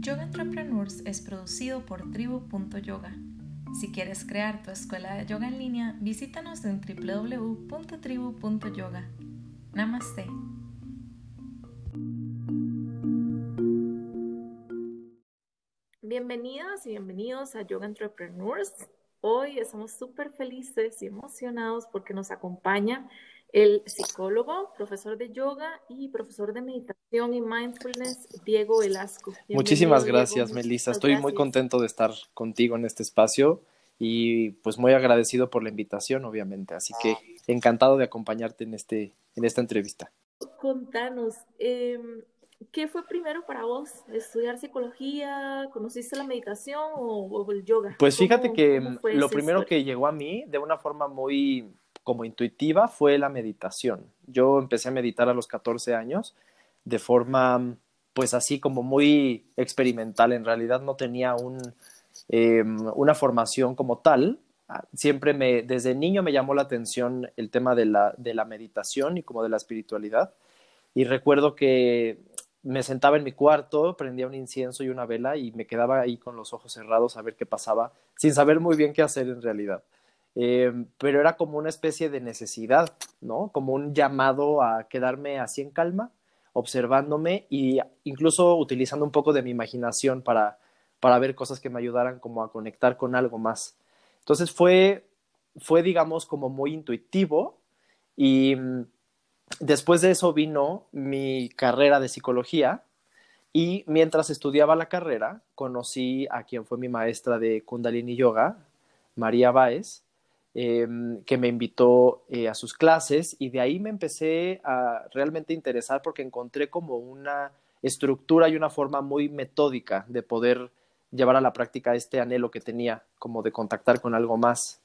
Yoga Entrepreneurs es producido por tribu.yoga. Si quieres crear tu escuela de yoga en línea, visítanos en www.tribu.yoga. Namaste. Bienvenidas y bienvenidos a Yoga Entrepreneurs. Hoy estamos súper felices y emocionados porque nos acompaña el psicólogo, profesor de yoga y profesor de meditación y mindfulness, Diego Velasco. Muchísimas gracias, Melissa. Estoy muy contento de estar contigo en este espacio y pues muy agradecido por la invitación, obviamente. Así que encantado de acompañarte en, este, en esta entrevista. Contanos, em, ¿qué fue primero para vos? ¿Estudiar psicología? ¿Conociste la meditación o, el yoga? Pues fíjate que lo primero que llegó a mí de una forma muy como intuitiva fue la meditación. Yo empecé a meditar a los 14 años de forma, pues así como muy experimental. En realidad no tenía em, una formación como tal. Ah, siempre me, desde niño me llamó la atención el tema de la, de la meditación y como de la espiritualidad. Y recuerdo que me sentaba en mi cuarto, prendía un incienso y una vela y me quedaba ahí con los ojos cerrados a ver qué pasaba, sin saber muy bien qué hacer en realidad. Eh, pero era como una especie de necesidad, ¿no? Como un llamado a quedarme así en calma, observándome e incluso utilizando un poco de mi imaginación para, para ver cosas que me ayudaran como a conectar con algo más. Entonces fue, fue digamos, como muy intuitivo y mm, después de eso vino mi carrera de psicología y mientras estudiaba la carrera conocí a quien fue mi maestra de Kundalini Yoga, María Báez, Em, que me invitó eh, a sus clases y de ahí me empecé a realmente interesar porque encontré como una estructura y una forma muy metódica de poder llevar a la práctica este anhelo que tenía como de contactar con algo más.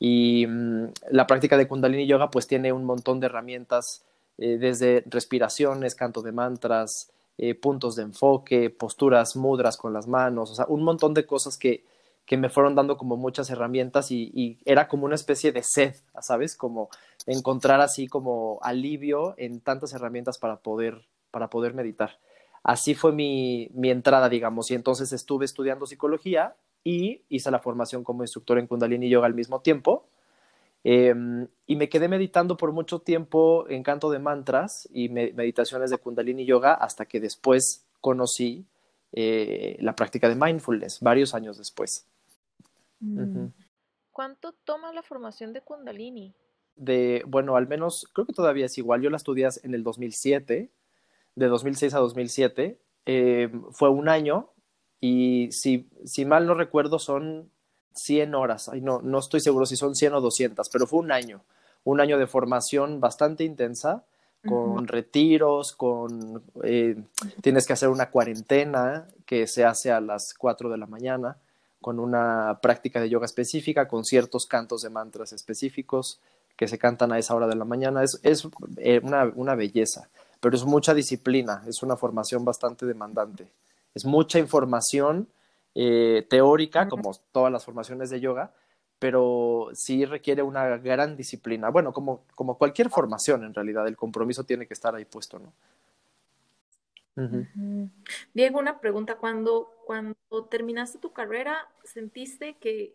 Y mm, la práctica de Kundalini Yoga pues tiene un montón de herramientas eh, desde respiraciones, canto de mantras, eh, puntos de enfoque, posturas, mudras con las manos, o sea, un montón de cosas que que me fueron dando como muchas herramientas y, era como una especie de sed, ¿sabes? Como encontrar así como alivio en tantas herramientas para poder, para poder meditar. Así fue mi, mi entrada, digamos, y entonces estuve estudiando psicología y hice la formación como instructor en Kundalini Yoga al mismo tiempo. Em, y me quedé meditando por mucho tiempo en canto de mantras y meditaciones de Kundalini Yoga hasta que después conocí eh, la práctica de mindfulness, varios años después. Mm. ¿Cuánto toma la formación de Kundalini? De, bueno, al menos creo que todavía es igual. Yo la estudié en el 2007, de 2006 a 2007. Eh, fue un año y si, si mal no recuerdo son 100 horas. Ay, no, no estoy seguro si son 100 o 200, pero fue un año. Un año de formación bastante intensa, con retiros, con... Eh, tienes que hacer una cuarentena que se hace a las 4 de la mañana con una práctica de yoga específica, con ciertos cantos de mantras específicos que se cantan a esa hora de la mañana. Es, es eh, una, una, belleza, pero es mucha disciplina, es una formación bastante demandante. Es mucha información eh, teórica, como todas las formaciones de yoga, pero sí requiere una gran disciplina. Bueno, como, como cualquier formación, en realidad, el compromiso tiene que estar ahí puesto, ¿no? Diego, una pregunta. Cuando, cuando terminaste tu carrera, ¿sentiste que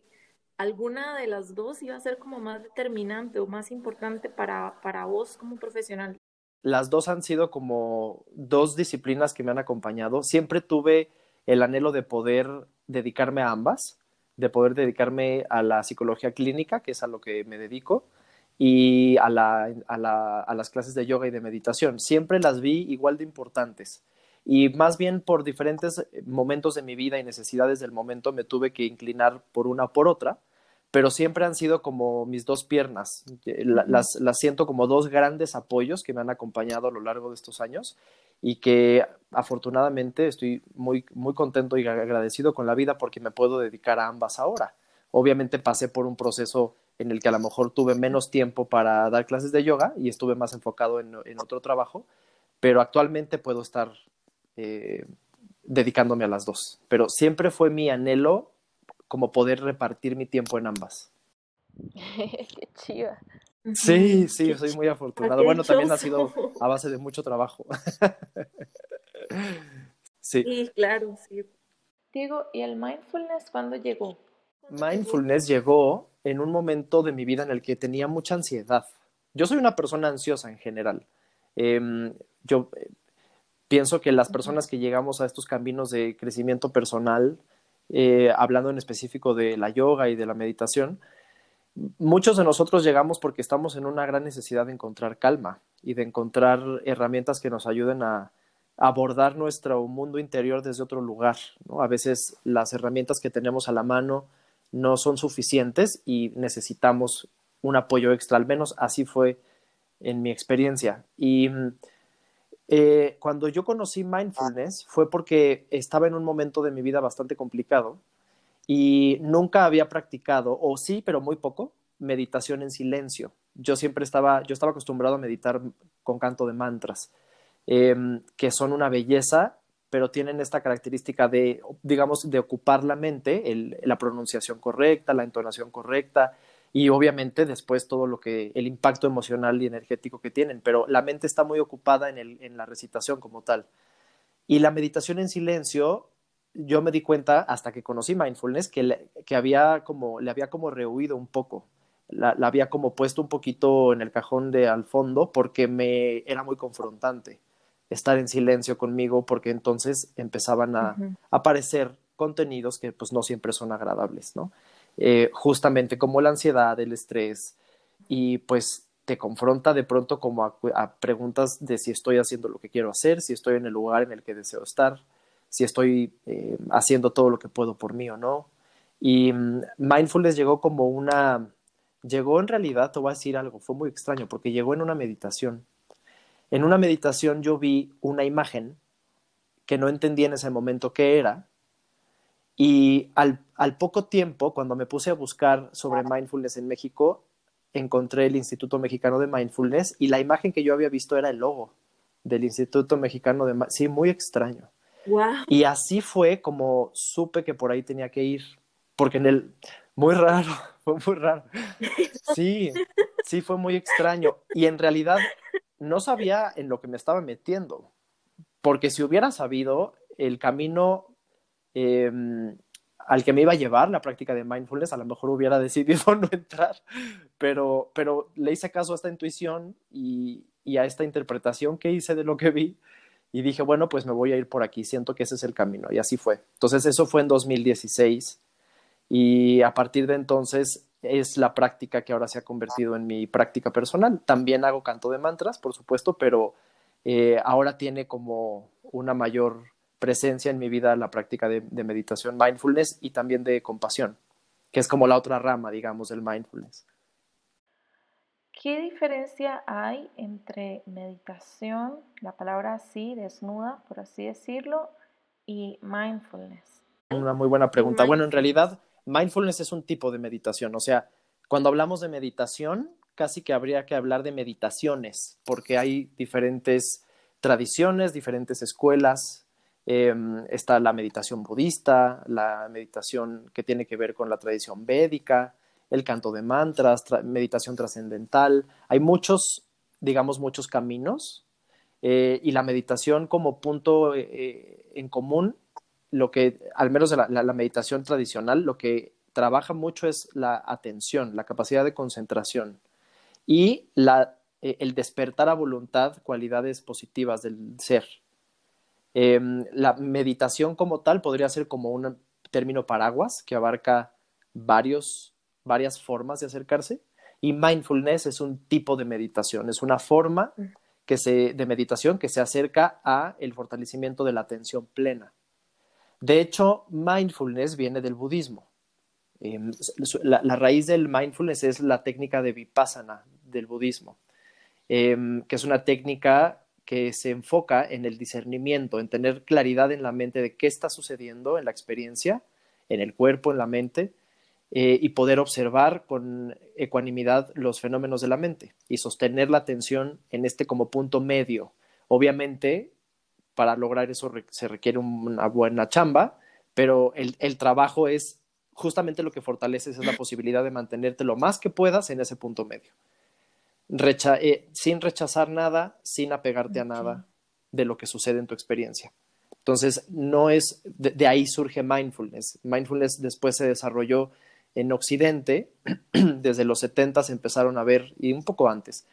alguna de las dos iba a ser como más determinante o más importante para, para vos como profesional? Las dos han sido como dos disciplinas que me han acompañado. Siempre tuve el anhelo de poder dedicarme a ambas, de poder dedicarme a la psicología clínica, que es a lo que me dedico, y a, la, a, la, a las clases de yoga y de meditación. Siempre las vi igual de importantes y más bien por diferentes eh, momentos de mi vida y necesidades del momento me tuve que inclinar por una o por otra, pero siempre han sido como mis dos piernas. Eh, las, las siento como dos grandes apoyos que me han acompañado a lo largo de estos años y que afortunadamente estoy muy, muy contento y agradecido con la vida porque me puedo dedicar a ambas ahora. Obviamente pasé por un proceso en el que a lo mejor tuve menos tiempo para dar clases de yoga y estuve más enfocado en, en otro trabajo, pero actualmente puedo estar eh, dedicándome a las dos. Pero siempre fue mi anhelo como poder repartir mi tiempo en ambas. Qué chiva. Sí, sí, soy muy afortunado. Bueno, también ha sido a base de mucho trabajo. sí. sí, claro, sí. Diego, ¿y el mindfulness cuándo llegó? Mindfulness llegó en un momento de mi vida en el que tenía mucha ansiedad. Yo soy una persona ansiosa en general. Em, yo eh, pienso que las personas que llegamos a estos caminos de crecimiento personal, eh, hablando en específico de la yoga y de la meditación, muchos de nosotros llegamos porque estamos en una gran necesidad de encontrar calma y de encontrar herramientas que nos ayuden a, abordar nuestro mundo interior desde otro lugar. A veces las herramientas que tenemos a la mano no son suficientes y necesitamos un apoyo extra, al menos así fue en mi experiencia. Y eh, cuando yo conocí mindfulness fue porque estaba en un momento de mi vida bastante complicado y nunca había practicado, o sí, pero muy poco, meditación en silencio. Yo siempre estaba, yo estaba acostumbrado a meditar con canto de mantras, em, que son una belleza, pero tienen esta característica de, digamos, de ocupar la mente, la pronunciación correcta, la entonación correcta, y obviamente después todo lo que, el impacto emocional y energético que tienen, pero la mente está muy ocupada en, la recitación como tal. Y la meditación en silencio yo me di cuenta hasta que conocí mindfulness que, le, que había como, le había como rehuido un poco, la, había como puesto un poquito en el cajón de al fondo porque me era muy confrontante estar en silencio conmigo porque entonces empezaban a aparecer contenidos que pues no siempre son agradables, ¿no? Eh, justamente como la ansiedad, el estrés y pues te confronta de pronto como a preguntas de si estoy haciendo lo que quiero hacer, si estoy en el lugar en el que deseo estar, si estoy eh, haciendo todo lo que puedo por mí o no. Y mm, mindfulness llegó como una, llegó en realidad, te voy a decir algo, fue muy extraño porque llegó en una meditación. En una meditación yo vi una imagen que no entendí en ese momento qué era. Y al, al poco tiempo, cuando me puse a buscar sobre mindfulness en México, encontré el Instituto Mexicano de Mindfulness y la imagen que yo había visto era el logo del Instituto Mexicano de Sí, muy extraño. Y así fue como supe que por ahí tenía que ir, porque en el, muy raro, fue muy raro. Sí, sí, fue muy extraño. Y en realidad no sabía en lo que me estaba metiendo, porque si hubiera sabido el camino em, al que me iba a llevar la práctica de mindfulness, a lo mejor hubiera decidido no entrar, pero, pero le hice caso a esta intuición y, y a esta interpretación que hice de lo que vi y dije, bueno, pues me voy a ir por aquí, siento que ese es el camino y así fue. Entonces eso fue en 2016 y a partir de entonces es la práctica que ahora se ha convertido en mi práctica personal. También hago canto de mantras, por supuesto, pero eh, ahora tiene como una mayor presencia en mi vida la práctica de, de meditación, mindfulness y también de compasión, que es como la otra rama, digamos, del mindfulness. ¿Qué diferencia hay entre meditación, la palabra así, desnuda, por así decirlo, y mindfulness? Una muy buena pregunta. Bueno, en realidad, mindfulness es un tipo de meditación. O sea, cuando hablamos de meditación, casi que habría que hablar de meditaciones, porque hay diferentes tradiciones, diferentes escuelas. Em, está la meditación budista, la meditación que tiene que ver con la tradición védica, el canto de mantras, meditación trascendental. Hay muchos, digamos, muchos caminos eh, y la meditación como punto eh, eh, en común, lo que, al menos la, la, meditación tradicional, lo que trabaja mucho es la atención, la capacidad de concentración y la, el despertar a voluntad cualidades positivas del ser. Em, la meditación como tal podría ser como un término paraguas que abarca varios varias formas de acercarse y mindfulness es un tipo de meditación, es una forma que se, de meditación que se acerca a el fortalecimiento de la atención plena. De hecho, mindfulness viene del budismo. Em, la, raíz del mindfulness es la técnica de vipassana del budismo, em, que es una técnica que se enfoca en el discernimiento, en tener claridad en la mente de qué está sucediendo en la experiencia, en el cuerpo, en la mente, eh, y poder observar con ecuanimidad los fenómenos de la mente y sostener la atención en este como punto medio. Obviamente, para lograr eso se requiere una buena chamba, pero el, el trabajo es justamente lo que fortalece es la posibilidad de mantenerte lo más que puedas en ese punto medio. eh, sin rechazar nada, sin apegarte a nada de lo que sucede en tu experiencia. Entonces, no es, de, ahí surge mindfulness. Mindfulness después se desarrolló en Occidente, desde los 70 se empezaron a ver, y un poco antes,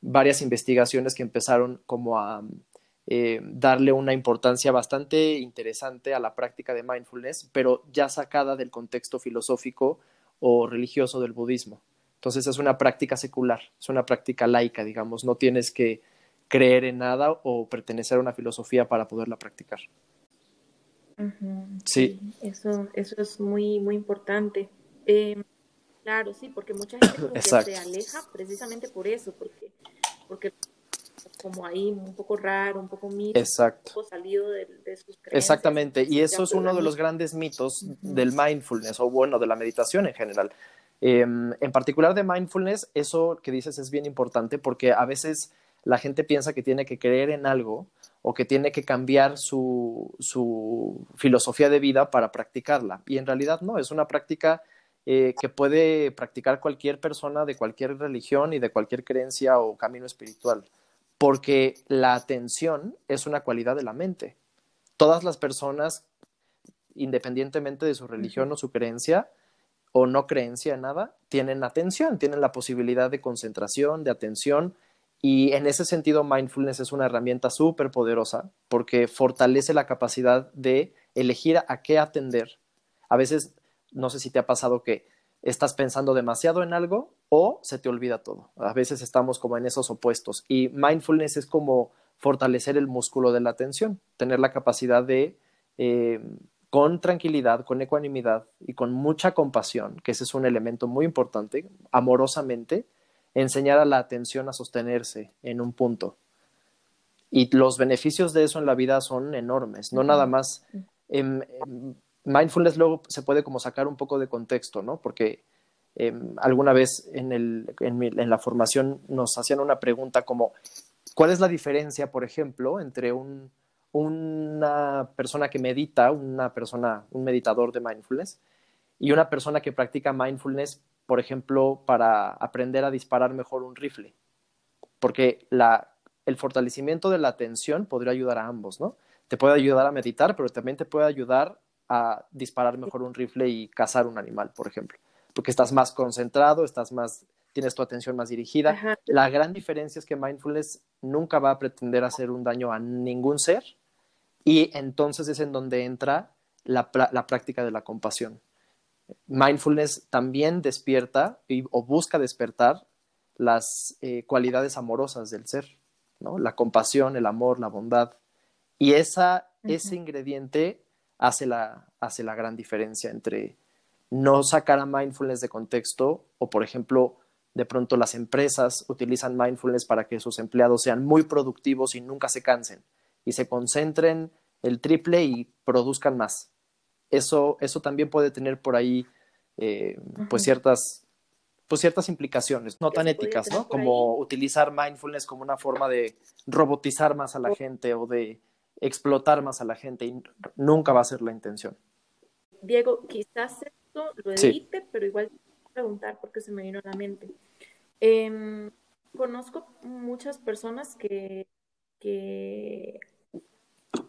varias investigaciones que empezaron como a eh, darle una importancia bastante interesante a la práctica de mindfulness, pero ya sacada del contexto filosófico o religioso del budismo. Entonces es una práctica secular, es una práctica laica, digamos, no tienes que creer en nada o pertenecer a una filosofía para poderla practicar. sí. Eso, eso es muy, muy importante. Em, claro, sí, porque mucha gente se aleja precisamente por eso, porque, porque como ahí un poco raro, un poco mito, Exacto. un poco salido de, sus creencias. Exactamente, y eso es uno de los grandes mitos del mindfulness, o bueno, de la meditación en general. Em, en particular de mindfulness, eso que dices es bien importante porque a veces la gente piensa que tiene que creer en algo o que tiene que cambiar su, su filosofía de vida para practicarla. Y en realidad no, es una práctica eh, que puede practicar cualquier persona de cualquier religión y de cualquier creencia o camino espiritual, porque la atención es una cualidad de la mente. Todas las personas, independientemente de su religión o su creencia, o no creencia en nada, tienen atención, tienen la posibilidad de concentración, de atención, y en ese sentido mindfulness es una herramienta súper poderosa porque fortalece la capacidad de elegir a qué atender. A veces no sé si te ha pasado que estás pensando demasiado en algo o se te olvida todo. A veces estamos como en esos opuestos y mindfulness es como fortalecer el músculo de la atención, tener la capacidad de, eh, con tranquilidad, con ecuanimidad y con mucha compasión, que ese es un elemento muy importante, amorosamente, enseñar a la atención a sostenerse en un punto. Y los beneficios de eso en la vida son enormes, no nada más mindfulness luego se puede como sacar un poco de contexto, ¿no? Porque em, alguna vez en, el, en, la formación nos hacían una pregunta como, ¿cuál es la diferencia, por ejemplo, entre un, una persona que medita, una persona, un meditador de mindfulness, y una persona que practica mindfulness, por ejemplo, para aprender a disparar mejor un rifle? Porque la, el fortalecimiento de la atención podría ayudar a ambos, ¿no? Te puede ayudar a meditar, pero también te puede ayudar a disparar mejor un rifle y cazar un animal, por ejemplo, porque estás más concentrado, estás más, tienes tu atención más dirigida. La gran diferencia es que mindfulness nunca va a pretender hacer un daño a ningún ser y entonces es en donde entra la, práctica de la compasión. Mindfulness también despierta o busca despertar las eh, cualidades amorosas del ser, ¿no? La compasión, el amor, la bondad. Y esa, ese ingrediente hace la, hace la gran diferencia entre no sacar a mindfulness de contexto o, por ejemplo, de pronto las empresas utilizan mindfulness para que sus empleados sean muy productivos y nunca se cansen y se concentren el triple y produzcan más. Eso, eso también puede tener por ahí eh, pues ciertas pues ciertas implicaciones no tan éticas, ¿no? Como utilizar mindfulness como una forma de robotizar más a la gente o de explotar más a la gente y nunca va a ser la intención. Diego, quizás esto lo edite, pero igual preguntar porque se me vino a la mente. Em, conozco muchas personas que, que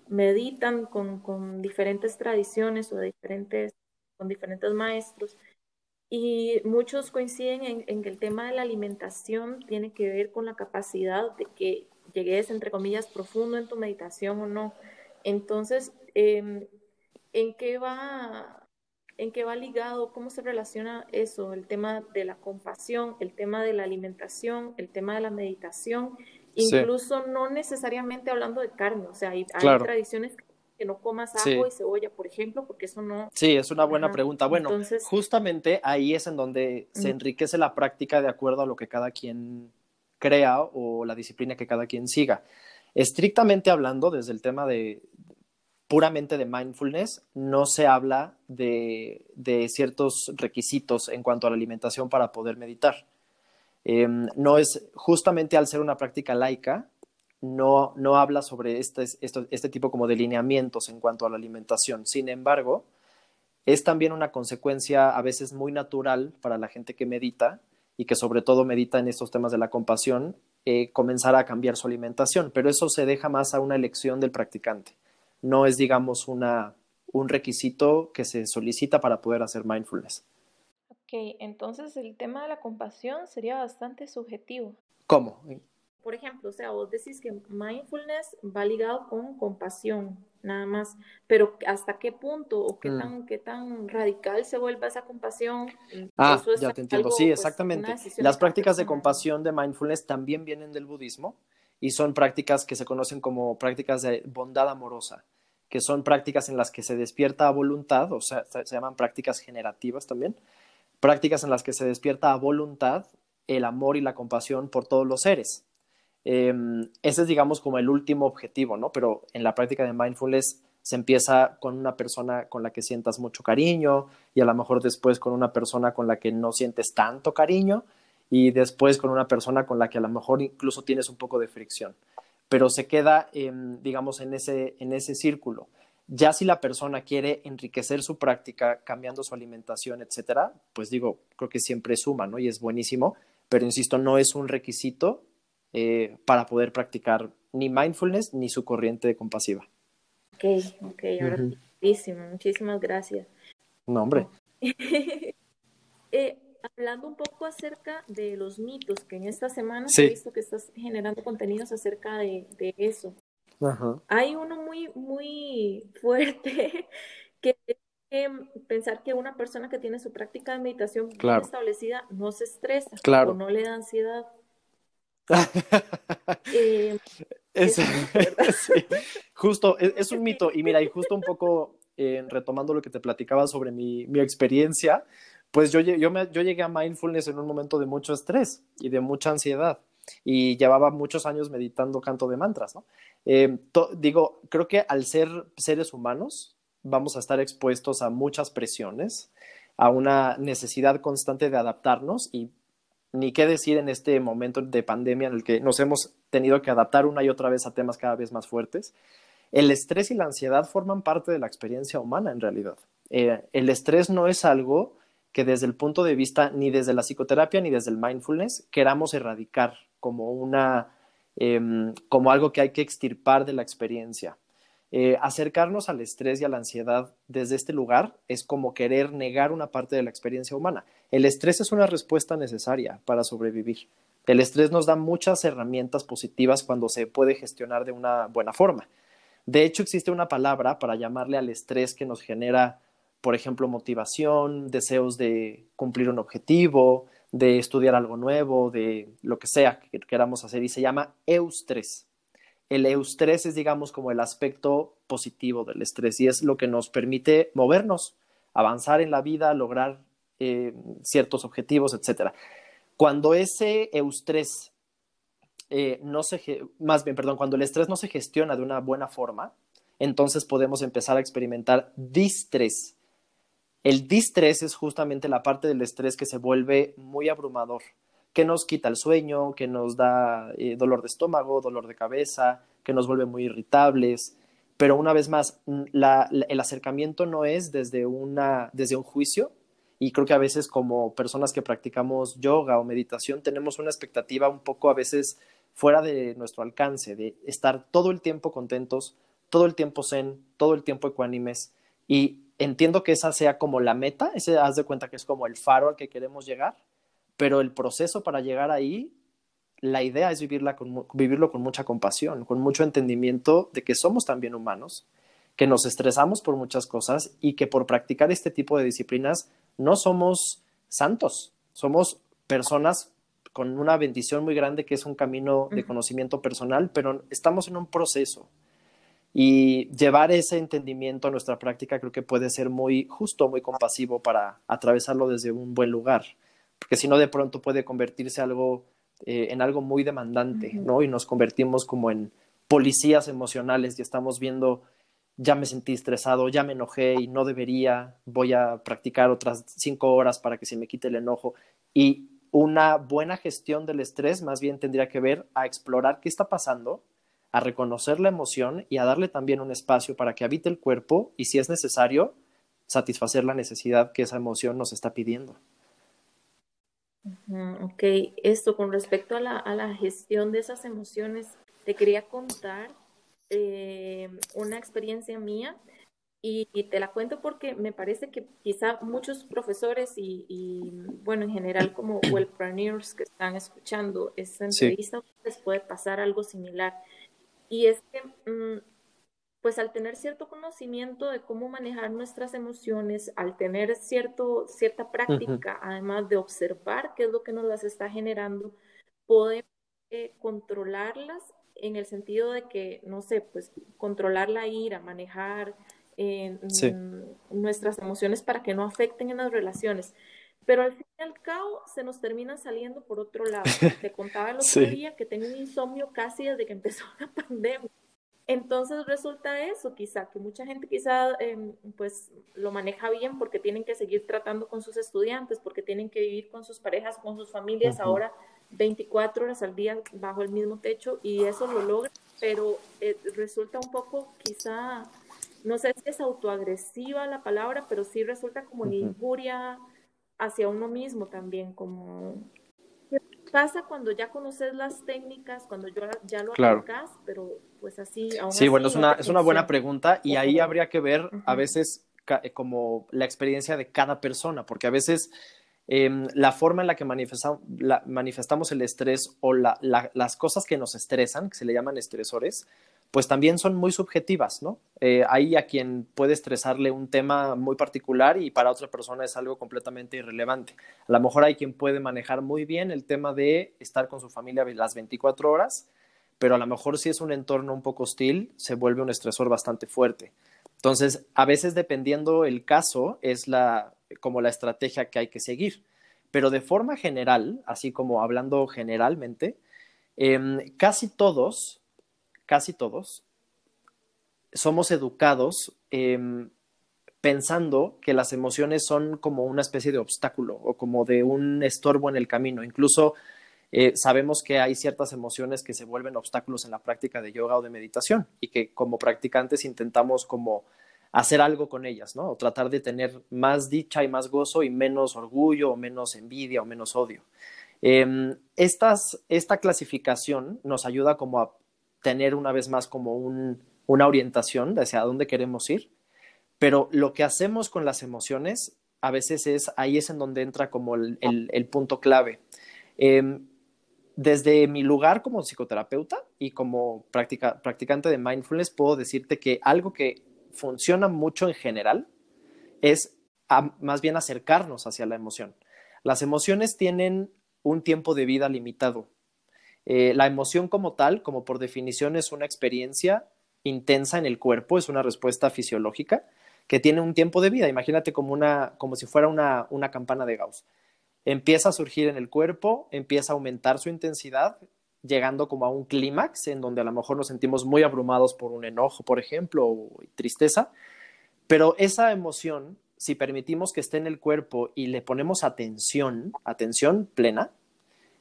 meditan con, con, diferentes tradiciones o diferentes, con diferentes maestros y muchos coinciden en, en, que el tema de la alimentación tiene que ver con la capacidad de que llegues, entre comillas, profundo en tu meditación o no. Entonces, em, ¿en qué va en qué va ligado, cómo se relaciona eso, el tema de la compasión, el tema de la alimentación, el tema de la meditación, incluso no necesariamente hablando de carne, o sea, hay, tradiciones que no comas ajo y cebolla, por ejemplo, porque eso no... Sí, es una buena pregunta. Bueno, justamente ahí es en donde se enriquece la práctica de acuerdo a lo que cada quien crea o la disciplina que cada quien siga. Estrictamente hablando, desde el tema de puramente de mindfulness, no se habla de, ciertos requisitos en cuanto a la alimentación para poder meditar. Em, no es justamente al ser una práctica laica, no, habla sobre este, este tipo como de lineamientos en cuanto a la alimentación. Sin embargo, es también una consecuencia a veces muy natural para la gente que medita y que sobre todo medita en estos temas de la compasión, eh, comenzar a cambiar su alimentación, pero eso se deja más a una elección del practicante. No es, digamos, una, un requisito que se solicita para poder hacer mindfulness. Ok, entonces el tema de la compasión sería bastante subjetivo. ¿Cómo? Por ejemplo, o sea, vos decís que mindfulness va ligado con compasión, nada más, pero ¿hasta qué punto o qué, mm. tan, qué tan radical se vuelve esa compasión? Ah, ya te entiendo, sí, pues, exactamente. Las prácticas de compasión de mindfulness también vienen del budismo y son prácticas que se conocen como prácticas de bondad amorosa, que son prácticas en las que se despierta a voluntad, o sea, se llaman prácticas generativas también, prácticas en las que se despierta a voluntad el amor y la compasión por todos los seres. Em, ese es, digamos, como el último objetivo, ¿no? Pero en la práctica de mindfulness se empieza con una persona con la que sientas mucho cariño y a lo mejor después con una persona con la que no sientes tanto cariño y después con una persona con la que a lo mejor incluso tienes un poco de fricción. Pero se queda, digamos, en ese, en ese círculo. Ya si la persona quiere enriquecer su práctica cambiando su alimentación, etcétera, pues digo, creo que siempre suma, ¿no? Y es buenísimo, pero insisto, no es un requisito eh, para poder practicar ni mindfulness ni su corriente compasiva. Ok, ok, ahora muchísimas, muchísimas gracias. No, hombre. eh, hablando un poco acerca de los mitos, que en esta semana he visto que estás generando contenidos acerca de, de eso. Ajá. Hay uno muy, muy fuerte que es pensar que una persona que tiene su práctica de meditación establecida no se estresa o no le da ansiedad. Eh, es, justo, es, un mito. Y mira, y justo un poco eh, retomando lo que te platicaba sobre mi, mi experiencia, pues yo, yo, me, yo llegué a mindfulness en un momento de mucho estrés y de mucha ansiedad. Y llevaba muchos años meditando canto de mantras, ¿no? Eh, digo, creo que al ser seres humanos vamos a estar expuestos a muchas presiones, a una necesidad constante de adaptarnos y ni qué decir en este momento de pandemia en el que nos hemos tenido que adaptar una y otra vez a temas cada vez más fuertes. El estrés y la ansiedad forman parte de la experiencia humana en realidad. Eh, el estrés no es algo que desde el punto de vista ni desde la psicoterapia ni desde el mindfulness queramos erradicar como una em, como algo que hay que extirpar de la experiencia. Eh, acercarnos al estrés y a la ansiedad desde este lugar es como querer negar una parte de la experiencia humana. El estrés es una respuesta necesaria para sobrevivir. El estrés nos da muchas herramientas positivas cuando se puede gestionar de una buena forma. De hecho, existe una palabra para llamarle al estrés que nos genera, por ejemplo, motivación, deseos de cumplir un objetivo, de estudiar algo nuevo, de lo que sea que queramos hacer, y se llama eustrés el eustrés es, digamos, como el aspecto positivo del estrés y es lo que nos permite movernos, avanzar en la vida, lograr eh, ciertos objetivos, etc. Cuando ese eustrés eh, no se, más bien, perdón, cuando el estrés no se gestiona de una buena forma, entonces podemos empezar a experimentar distrés. El distrés es justamente la parte del estrés que se vuelve muy abrumador que nos quita el sueño, que nos da eh, dolor de estómago, dolor de cabeza, que nos vuelve muy irritables. Pero una vez más, el acercamiento no es desde, un juicio, y creo que a veces como personas que practicamos yoga o meditación tenemos una expectativa un poco a veces fuera de nuestro alcance, de estar todo el tiempo contentos, todo el tiempo zen, todo el tiempo ecuánimes. Y entiendo que esa sea como la meta, ese haz de cuenta que es como el faro al que queremos llegar, pero el proceso para llegar ahí, la idea es vivirla vivirlo con mucha compasión, con mucho entendimiento de que somos también humanos, que nos estresamos por muchas cosas y que por practicar este tipo de disciplinas no somos santos, somos personas con una bendición muy grande que es un camino de conocimiento personal, pero estamos en un proceso. Y llevar ese entendimiento a nuestra práctica creo que puede ser muy justo, muy compasivo para atravesarlo desde un buen lugar porque si no de pronto puede convertirse algo, eh, en algo muy demandante, ¿no? Y nos convertimos como en policías emocionales y estamos viendo, ya me sentí estresado, ya me enojé y no debería, voy a practicar otras cinco horas para que se me quite el enojo. Y una buena gestión del estrés más bien tendría que ver a explorar qué está pasando, a reconocer la emoción y a darle también un espacio para que habite el cuerpo y si es necesario, satisfacer la necesidad que esa emoción nos está pidiendo. ok, esto con respecto a la, a la, gestión de esas emociones, te quería contar eh, una experiencia mía y, te la cuento porque me parece que quizá muchos profesores y, bueno, en general como webpreneurs que están escuchando esta entrevista les puede pasar algo similar. Y es que mm, pues al tener cierto conocimiento de cómo manejar nuestras emociones, al tener cierto, cierta práctica, además de observar qué es lo que nos las está generando, podemos eh, controlarlas en el sentido de que, no sé, pues controlar la ira, manejar eh, mm, nuestras emociones para que no afecten en las relaciones. Pero al fin y al cabo se nos terminan saliendo por otro lado. Te contaba el otro día que tengo un insomnio casi desde que empezó la pandemia. Entonces resulta eso, quizá, que mucha gente quizá em, pues lo maneja bien porque tienen que seguir tratando con sus estudiantes, porque tienen que vivir con sus parejas, con sus familias ahora 24 horas al día bajo el mismo techo y eso lo logra, pero eh, resulta un poco quizá, no sé si es autoagresiva la palabra, pero sí resulta como una injuria hacia uno mismo también, como pasa cuando ya conoces las técnicas, cuando ya lo claro. pero pues así. sí, bueno, es una, es una buena pregunta y ahí habría que ver a veces eh, como la experiencia de cada persona, porque a veces em, la forma en la que manifestamos el estrés o las cosas que nos estresan, que se le llaman estresores, pues también son muy subjetivas, ¿no? Eh, hay a quien puede estresarle un tema muy particular y para otra persona es algo completamente irrelevante. A lo mejor hay quien puede manejar muy bien el tema de estar con su familia las 24 horas, pero a lo mejor si es un entorno un poco hostil, se vuelve un estresor bastante fuerte. Entonces, a veces dependiendo el caso, es la, como la estrategia que hay que seguir. Pero de forma general, así como hablando generalmente, em, casi todos casi todos, somos educados em, pensando que las emociones son como una especie de obstáculo o como de un estorbo en el camino. Incluso eh, sabemos que hay ciertas emociones que se vuelven obstáculos en la práctica de yoga o de meditación y que como practicantes intentamos como hacer algo con ellas, ¿no? O tratar de tener más dicha y más gozo y menos orgullo o menos envidia o menos odio. Em, esta clasificación nos ayuda como a tener una vez más como una orientación de hacia dónde queremos ir, pero lo que hacemos con las emociones a veces es, ahí es en donde entra como el, punto clave. Em, desde mi lugar como psicoterapeuta y como practicante de mindfulness, puedo decirte que algo que funciona mucho en general es más bien acercarnos hacia la emoción. Las emociones tienen un tiempo de vida limitado. Eh, la emoción como tal, como por definición es una experiencia intensa en el cuerpo, es una respuesta fisiológica que tiene un tiempo de vida. Imagínate como, una, como si fuera una, una campana de Gauss. Empieza a surgir en el cuerpo, empieza a aumentar su intensidad, llegando como a un clímax en donde a lo mejor nos sentimos muy abrumados por un enojo, por ejemplo, o tristeza, pero esa emoción, si permitimos que esté en el cuerpo y le ponemos atención, atención plena,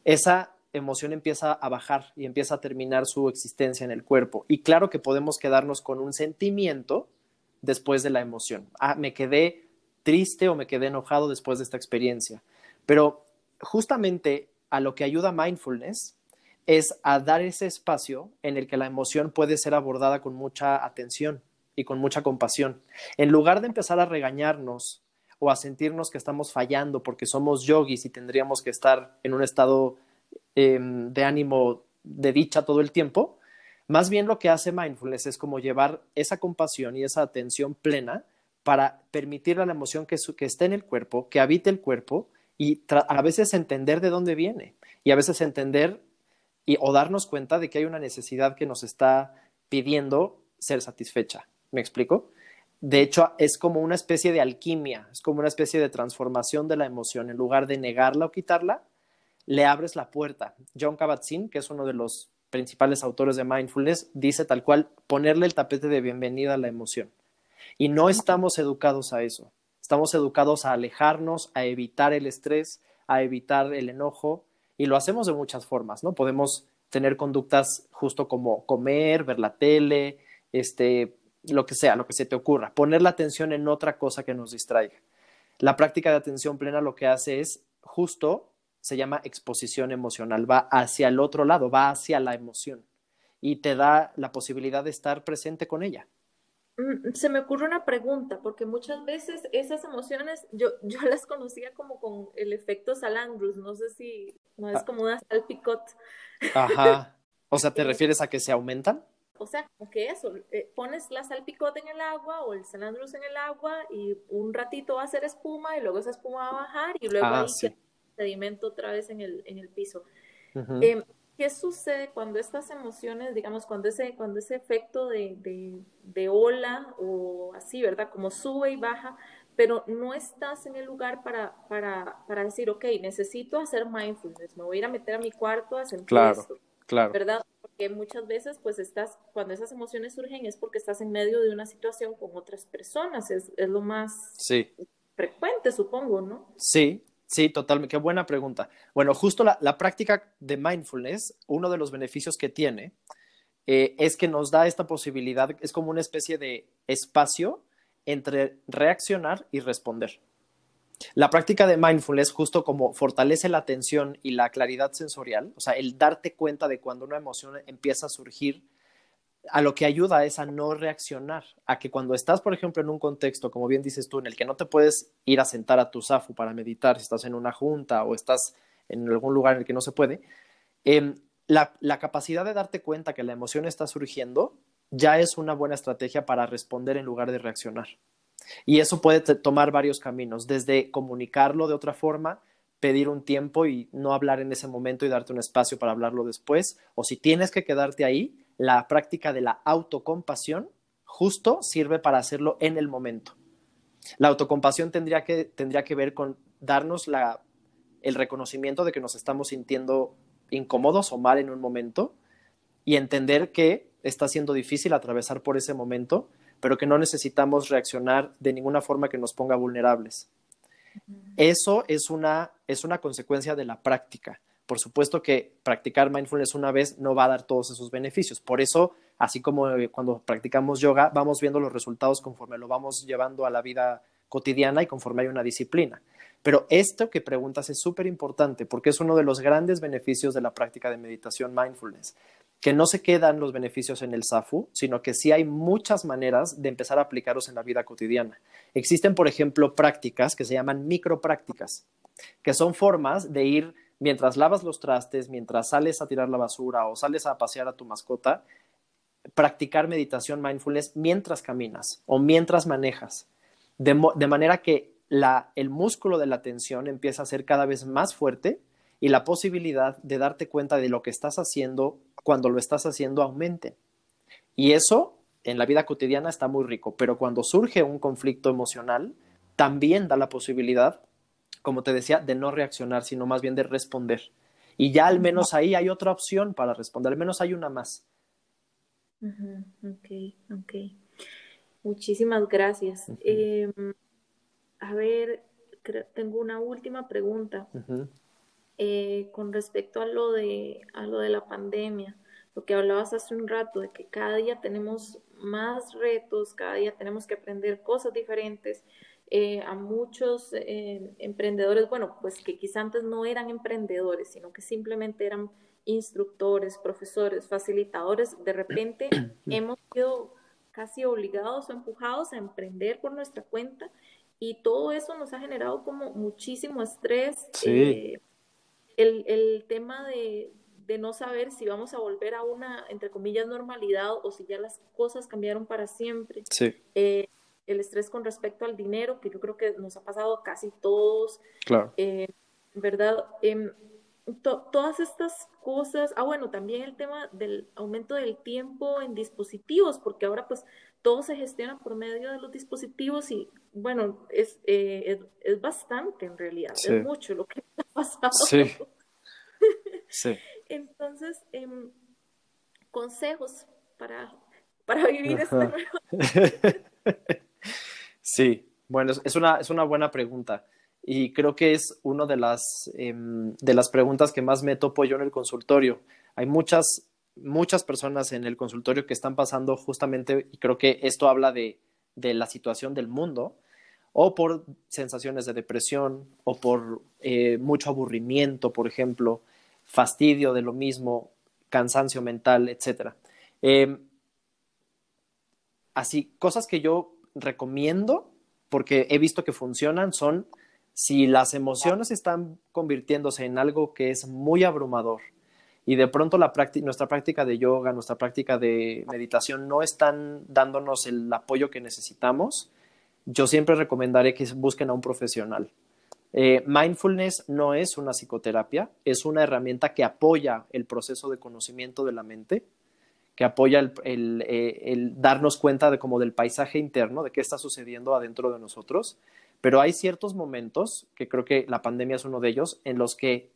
esa emoción empieza a bajar y empieza a terminar su existencia en el cuerpo. Y claro que podemos quedarnos con un sentimiento después de la emoción. Ah, me quedé triste o me quedé enojado después de esta experiencia. Pero justamente a lo que ayuda mindfulness es a dar ese espacio en el que la emoción puede ser abordada con mucha atención y con mucha compasión. En lugar de empezar a regañarnos o a sentirnos que estamos fallando porque somos yogis y tendríamos que estar en un estado Em, de ánimo de dicha todo el tiempo, más bien lo que hace mindfulness es como llevar esa compasión y esa atención plena para permitir a la emoción que, que esté en el cuerpo, que habite el cuerpo y a veces entender de dónde viene y a veces entender o darnos cuenta de que hay una necesidad que nos está pidiendo ser satisfecha. ¿Me explico? De hecho, es como una especie de alquimia, es como una especie de transformación de la emoción. En lugar de negarla o quitarla, le abres la puerta. John Kabat-Zinn, que es uno de los principales autores de mindfulness, dice tal cual ponerle el tapete de bienvenida a la emoción. Y no estamos educados a eso. Estamos educados a alejarnos, a evitar el estrés, a evitar el enojo, y lo hacemos de muchas formas, ¿no? Podemos tener conductas justo como comer, ver la tele, este, lo que sea, lo que se te ocurra, poner la atención en otra cosa que nos distraiga. La práctica de atención plena lo que hace es justo se llama exposición emocional, va hacia el otro lado, va hacia la emoción y te da la posibilidad de estar presente con ella. Mm, se me ocurre una pregunta, porque muchas veces esas emociones yo, yo las conocía como con el efecto Salandrus, no sé si no es ah. como una salpicot. Ajá. O sea, ¿te refieres a que se aumentan? O sea, como que eso, eh, pones la salpicot en el agua o el salandrus en el agua y un ratito va a hacer espuma y luego esa espuma va a bajar y luego ah, ahí sedimento otra vez en el, en el piso. Em, ¿Qué sucede cuando estas emociones, digamos, cuando ese, cuando ese efecto de, de, ola o así, ¿verdad? Como sube y baja, pero no estás en el lugar para, para, para decir, ok, necesito hacer mindfulness, me voy a ir a meter a mi cuarto a sentir claro, Claro. ¿Verdad? Porque muchas veces, pues estás, cuando esas emociones surgen es porque estás en medio de una situación con otras personas, es, es lo más sí. frecuente, supongo, ¿no? Sí, Sí, totalmente. Qué buena pregunta. Bueno, justo la, práctica de mindfulness, uno de los beneficios que tiene eh, es que nos da esta posibilidad, es como una especie de espacio entre reaccionar y responder. La práctica de mindfulness justo como fortalece la atención y la claridad sensorial, o sea, el darte cuenta de cuando una emoción empieza a surgir a lo que ayuda es a no reaccionar, a que cuando estás, por ejemplo, en un contexto, como bien dices tú, en el que no te puedes ir a sentar a tu SAFU para meditar, si estás en una junta o estás en algún lugar en el que no se puede, em, la, la, capacidad de darte cuenta que la emoción está surgiendo ya es una buena estrategia para responder en lugar de reaccionar. Y eso puede tomar varios caminos, desde comunicarlo de otra forma, pedir un tiempo y no hablar en ese momento y darte un espacio para hablarlo después, o si tienes que quedarte ahí, la práctica de la autocompasión justo sirve para hacerlo en el momento. La autocompasión tendría que, tendría que ver con darnos la, el reconocimiento de que nos estamos sintiendo incómodos o mal en un momento y entender que está siendo difícil atravesar por ese momento, pero que no necesitamos reaccionar de ninguna forma que nos ponga vulnerables. Eso es una, es una consecuencia de la práctica. Por supuesto que practicar mindfulness una vez no va a dar todos esos beneficios. Por eso, así como eh, cuando practicamos yoga, vamos viendo los resultados conforme lo vamos llevando a la vida cotidiana y conforme hay una disciplina. Pero esto que preguntas es súper importante porque es uno de los grandes beneficios de la práctica de meditación mindfulness, que no se quedan los beneficios en el SAFU, sino que sí hay muchas maneras de empezar a aplicarlos en la vida cotidiana. Existen, por ejemplo, prácticas que se llaman microprácticas, que son formas de ir mientras lavas los trastes, mientras sales a tirar la basura o sales a pasear a tu mascota, practicar meditación mindfulness mientras caminas o mientras manejas, de, manera que el músculo de la atención empieza a ser cada vez más fuerte y la posibilidad de darte cuenta de lo que estás haciendo cuando lo estás haciendo aumente. Y eso en la vida cotidiana está muy rico, pero cuando surge un conflicto emocional, también da la posibilidad como te decía, de no reaccionar, sino más bien de responder. Y ya al menos ahí hay otra opción para responder, al menos hay una más. Ok, ok. Muchísimas gracias. Em, a ver, tengo una última pregunta eh, con respecto a lo, de, a lo de la pandemia. Lo que hablabas hace un rato, de que cada día tenemos más retos, cada día tenemos que aprender cosas diferentes. Eh, a muchos eh, emprendedores, bueno, pues que quizá antes no eran emprendedores, sino que simplemente eran instructores, profesores, facilitadores, de repente hemos sido casi obligados o empujados a emprender por nuestra cuenta y todo eso nos ha generado como muchísimo estrés. Eh, el, el, tema de, de, no saber si vamos a volver a una, entre comillas, normalidad o si ya las cosas cambiaron para siempre. Sí el estrés con respecto al dinero, que yo creo que nos ha pasado casi todos. Claro. Eh, ¿Verdad? Em, todas estas cosas, ah, bueno, también el tema del aumento del tiempo en dispositivos, porque ahora pues todo se gestiona por medio de los dispositivos y bueno, es, eh, es, bastante en realidad, es mucho lo que ha pasado. Sí. sí. Entonces, em, consejos para, para vivir este nuevo. Sí, bueno, es una, es una buena pregunta y creo que es una de las, em, de las preguntas que más me topo yo en el consultorio. Hay muchas, muchas personas en el consultorio que están pasando justamente, y creo que esto habla de, de la situación del mundo, o por sensaciones de depresión o por eh, mucho aburrimiento, por ejemplo, fastidio de lo mismo, cansancio mental, etc. Em, así, cosas que yo recomiendo porque he visto que funcionan son si las emociones están convirtiéndose en algo que es muy abrumador y de pronto nuestra práctica de yoga, nuestra práctica de meditación no están dándonos el apoyo que necesitamos, yo siempre recomendaré que busquen a un profesional. Eh, mindfulness no es una psicoterapia, es una herramienta que apoya el proceso de conocimiento de la mente, que apoya el, eh, darnos cuenta de como del paisaje interno, de qué está sucediendo adentro de nosotros. Pero hay ciertos momentos, que creo que la pandemia es uno de ellos, en los que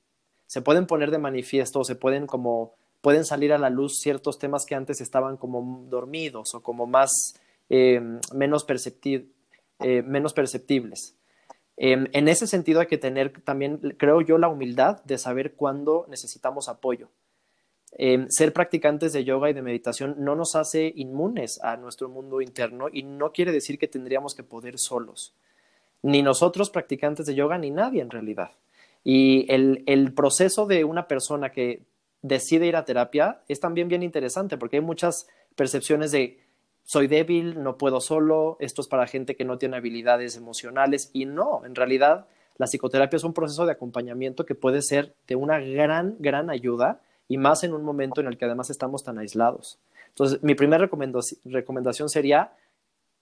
se pueden poner de manifiesto, se pueden como pueden salir a la luz ciertos temas que antes estaban como dormidos o como más eh, menos perceptibles eh, menos perceptibles. Em, en ese sentido hay que tener también, creo yo, la humildad de saber cuándo necesitamos apoyo. Em, ser practicantes de yoga y de meditación no nos hace inmunes a nuestro mundo interno y no quiere decir que tendríamos que poder solos. Ni nosotros practicantes de yoga, ni nadie en realidad. Y el, el proceso de una persona que decide ir a terapia es también bien interesante porque hay muchas percepciones de soy débil, no puedo solo, esto es para gente que no tiene habilidades emocionales y no, en realidad la psicoterapia es un proceso de acompañamiento que puede ser de una gran, gran ayuda y más en un momento en el que además estamos tan aislados. Entonces, mi primera recomendación sería,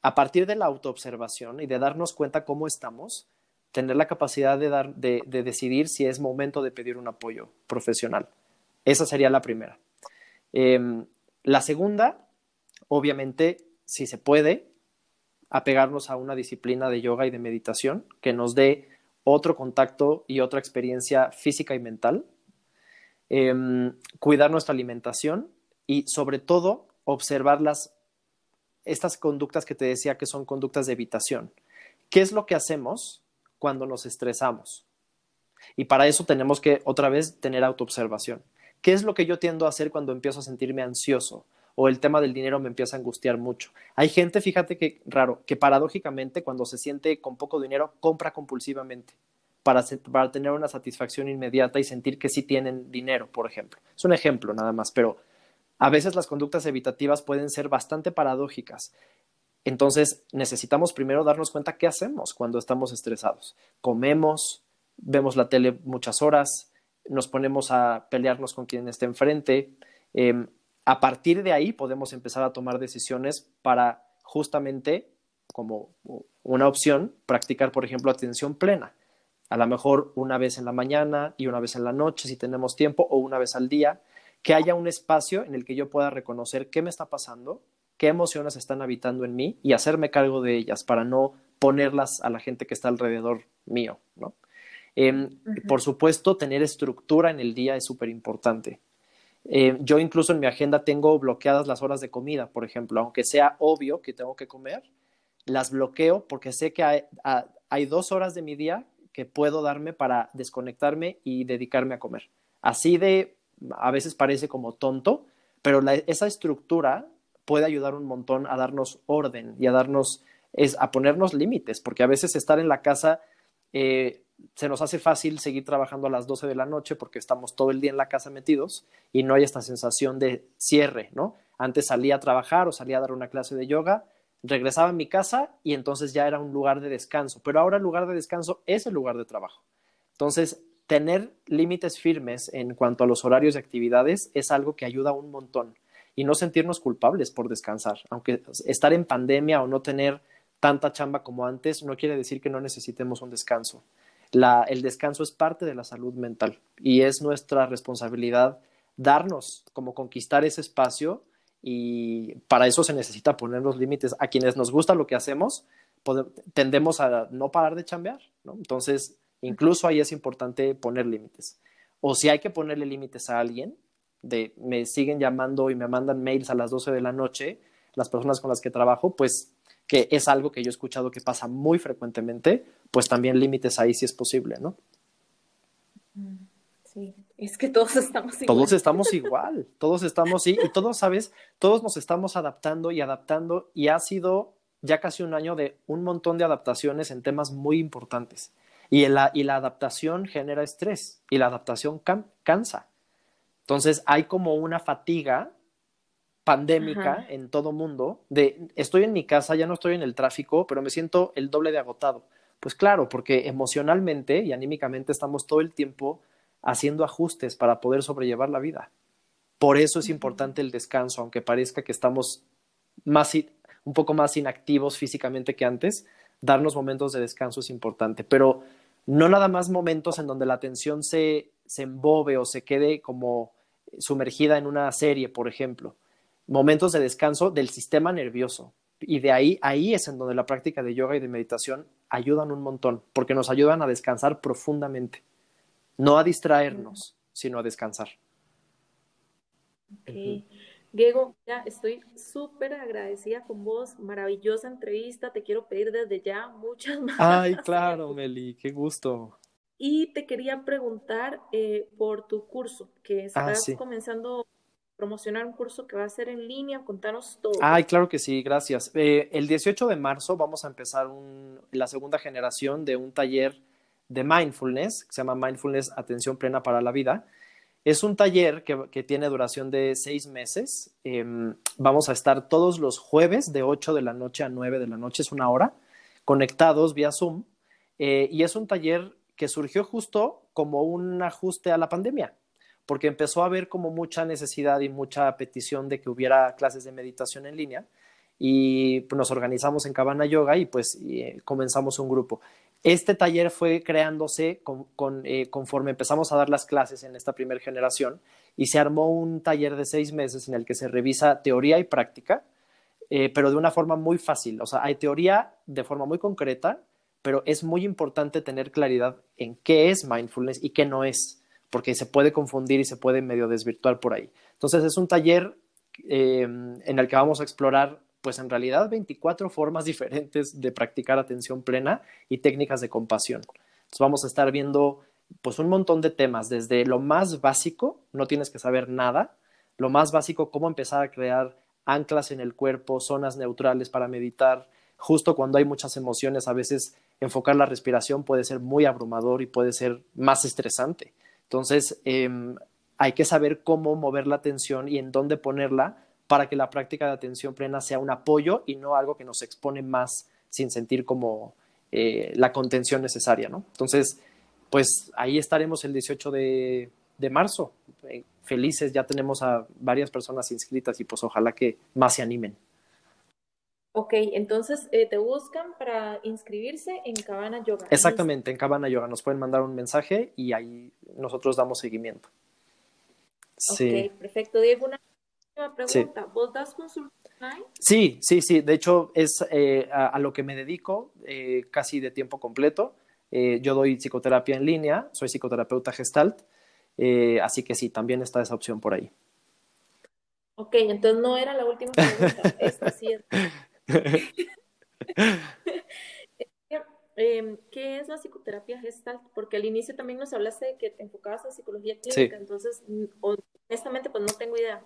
a partir de la autoobservación y de darnos cuenta cómo estamos, tener la capacidad de, dar, de, decidir si es momento de pedir un apoyo profesional. Esa sería la primera. Em, la segunda obviamente, si se puede, apegarnos a una disciplina de yoga y de meditación que nos dé otro contacto y otra experiencia física y mental, em, cuidar nuestra alimentación y sobre todo observar las, estas conductas que te decía que son conductas de evitación. ¿Qué es lo que hacemos cuando nos estresamos? Y para eso tenemos que otra vez tener autoobservación. ¿Qué es lo que yo tiendo a hacer cuando empiezo a sentirme ansioso? o el tema del dinero me empieza a angustiar mucho. Hay gente, fíjate que raro, que paradójicamente cuando se siente con poco dinero, compra compulsivamente para, tener una satisfacción inmediata y sentir que sí tienen dinero, por ejemplo. Es un ejemplo nada más, pero a veces las conductas evitativas pueden ser bastante paradójicas. Entonces necesitamos primero darnos cuenta qué hacemos cuando estamos estresados. Comemos, vemos la tele muchas horas, nos ponemos a pelearnos con quien esté enfrente, eh, a partir de ahí podemos empezar a tomar decisiones para justamente, como una opción, practicar, por ejemplo, atención plena. A lo mejor una vez en la mañana y una vez en la noche, si tenemos tiempo, o una vez al día, que haya un espacio en el que yo pueda reconocer qué me está pasando, qué emociones están habitando en mí y hacerme cargo de ellas para no ponerlas a la gente que está alrededor mío. ¿no? Em, por supuesto, tener estructura en el día es súper importante. Eh, yo incluso en mi agenda tengo bloqueadas las horas de comida, por ejemplo, aunque sea obvio que tengo que comer, las bloqueo porque sé que hay, dos horas de mi día que puedo darme para desconectarme y dedicarme a comer. Así de, a veces parece como tonto, pero esa estructura puede ayudar un montón a darnos orden y a darnos, es, a ponernos límites, porque a veces estar en la casa eh, se nos hace fácil seguir trabajando a las 12 de la noche porque estamos todo el día en la casa metidos y no hay esta sensación de cierre, ¿no? Antes salía a trabajar o salía a dar una clase de yoga, regresaba a mi casa y entonces ya era un lugar de descanso, pero ahora el lugar de descanso es el lugar de trabajo. Entonces, tener límites firmes en cuanto a los horarios de actividades es algo que ayuda un montón y no sentirnos culpables por descansar, aunque estar en pandemia o no tener tanta chamba como antes no quiere decir que no necesitemos un descanso el descanso es parte de la salud mental y es nuestra responsabilidad darnos, como conquistar ese espacio y para eso se necesita poner los límites. A quienes nos gusta lo que hacemos, tendemos a no parar de chambear, ¿no? Entonces, incluso ahí es importante poner límites. O si hay que ponerle límites a alguien, de me siguen llamando y me mandan mails a las 12 de la noche, las personas con las que trabajo, pues que es algo que yo he escuchado que pasa muy frecuentemente, pues también límites ahí si es posible, ¿no? Mm, sí, es que todos estamos igual. Todos estamos igual, todos estamos, sí, y todos, ¿sabes? Todos nos estamos adaptando y adaptando y ha sido ya casi un año de un montón de adaptaciones en temas muy importantes. Y la, y la adaptación genera estrés y la adaptación cansa. Entonces hay como una fatiga pandémica en todo mundo de estoy en mi casa, ya no estoy en el tráfico, pero me siento el doble de agotado. Pues claro, porque emocionalmente y anímicamente estamos todo el tiempo haciendo ajustes para poder sobrellevar la vida. Por eso es importante el descanso, aunque parezca que estamos más, un poco más inactivos físicamente que antes, darnos momentos de descanso es importante, pero no nada más momentos en donde la atención se, se embobe o se quede como sumergida en una serie, por ejemplo. Momentos de descanso del sistema nervioso. Y de ahí, ahí es en donde la práctica de yoga y de meditación ayudan un montón, porque nos ayudan a descansar profundamente, no a distraernos, sino a descansar. Diego, ya estoy súper agradecida con vos, maravillosa entrevista, te quiero pedir desde ya muchas más. Ay, claro, Meli, qué gusto. Y te quería preguntar eh, por tu curso, que ah, estás comenzando a promocionar un curso que va a ser en línea, contanos todo. Ay, claro que sí, gracias. Eh, el 18 de marzo vamos a empezar la segunda generación de un taller de mindfulness, que se llama Mindfulness Atención Plena para la Vida es un taller que, tiene duración de seis meses. Em, vamos a estar todos los jueves de 8 de la noche a 9 de la noche, es una hora, conectados vía Zoom. Eh, y es un taller que surgió justo como un ajuste a la pandemia, porque empezó a haber como mucha necesidad y mucha petición de que hubiera clases de meditación en línea y pues, nos organizamos en Cabana Yoga y pues eh, comenzamos un grupo. Este taller fue creándose eh, conforme empezamos a dar las clases en esta primera generación y se armó un taller de seis meses en el que se revisa teoría y práctica, eh, pero de una forma muy fácil. O sea, hay teoría de forma muy concreta, pero es muy importante tener claridad en qué es mindfulness y qué no es, porque se puede confundir y se puede medio desvirtuar por ahí. Entonces es un taller eh, en el que vamos a explorar pues en realidad 24 formas diferentes de practicar atención plena y técnicas de compasión. Entonces vamos a estar viendo pues un montón de temas, desde lo más básico, no tienes que saber nada, lo más básico, cómo empezar a crear anclas en el cuerpo, zonas neutrales para meditar, justo cuando hay muchas emociones, a veces enfocar la respiración puede ser muy abrumador y puede ser más estresante. Entonces, em, hay que saber cómo mover la atención y en dónde ponerla para que la práctica de atención plena sea un apoyo y no algo que nos expone más sin sentir como eh, la contención necesaria, ¿no? Entonces, pues ahí estaremos el 18 de, marzo. Eh, felices, ya tenemos a varias personas inscritas y pues ojalá que más se animen. Ok, entonces eh, te buscan para inscribirse en Cabana Yoga. Exactamente, en Cabana Yoga. Nos pueden mandar un mensaje y ahí nosotros damos seguimiento. Sí. Ok, perfecto. Diego, una pregunta, ¿vos das consulta Sí, sí, sí. De hecho, es eh, a, lo que me dedico eh, casi de tiempo completo. Eh, yo doy psicoterapia en línea, soy psicoterapeuta gestalt, así que sí, también está esa opción por ahí. Ok, entonces no era la última pregunta. Esta sí es. Em, ¿qué es la psicoterapia gestalt? Porque al inicio también nos hablaste de que te enfocabas en psicología clínica, entonces honestamente pues no tengo idea.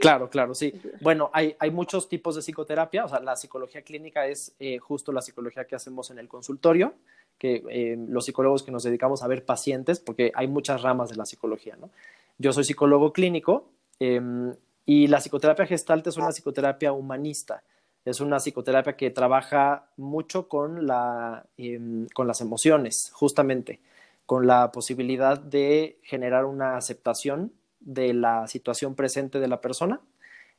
Claro, claro, sí. Bueno, hay, hay muchos tipos de psicoterapia, o sea, la psicología clínica es eh, justo la psicología que hacemos en el consultorio, que em, los psicólogos que nos dedicamos a ver pacientes, porque hay muchas ramas de la psicología, ¿no? Yo soy psicólogo clínico em, y la psicoterapia gestalt es una psicoterapia humanista es una psicoterapia que trabaja mucho con, la, em, con las emociones, justamente, con la posibilidad de generar una aceptación de la situación presente de la persona.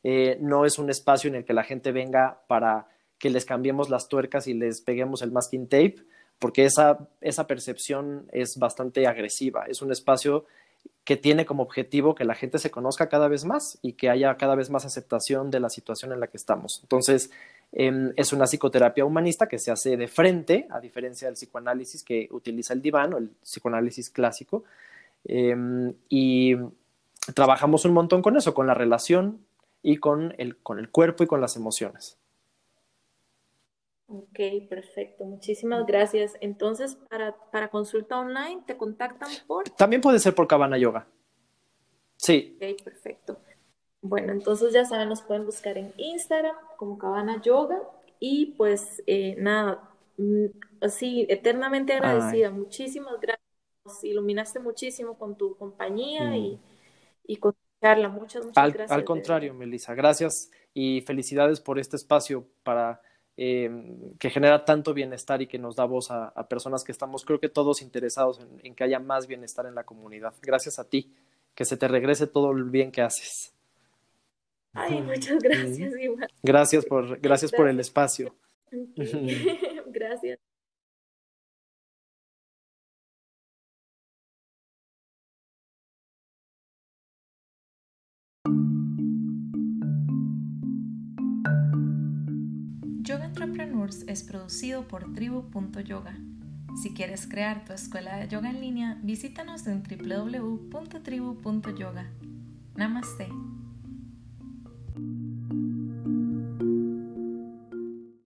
Eh, no es un espacio en el que la gente venga para que les cambiemos las tuercas y les peguemos el masking tape, porque esa, esa percepción es bastante agresiva. Es un espacio que tiene como objetivo que la gente se conozca cada vez más y que haya cada vez más aceptación de la situación en la que estamos. Entonces, em, es una psicoterapia humanista que se hace de frente, a diferencia del psicoanálisis que utiliza el diván o el psicoanálisis clásico. Em, y trabajamos un montón con eso, con la relación y con el, con el cuerpo y con las emociones. Ok, perfecto. Muchísimas gracias. Entonces, para, para consulta online, ¿te contactan por? También puede ser por Cabana Yoga. Sí. Ok, perfecto. Bueno, entonces ya saben, nos pueden buscar en Instagram como Cabana Yoga Y pues eh, nada, mm, así, eternamente agradecida. Muchísimas gracias. Nos iluminaste muchísimo con tu compañía y, mm. y, con tu charla. Muchas, muchas gracias. Al contrario, Melissa, gracias y felicidades por este espacio para eh, que genera tanto bienestar y que nos da voz a, personas que estamos, creo que todos interesados en, que haya más bienestar en la comunidad. Gracias a ti, que se te regrese todo el bien que haces. Ay, muchas gracias, Gracias por, gracias por el espacio. gracias. Entrepreneurs es producido por tribu.yoga. Si quieres crear tu escuela de yoga en línea, visítanos en www.tribu.yoga. Namaste.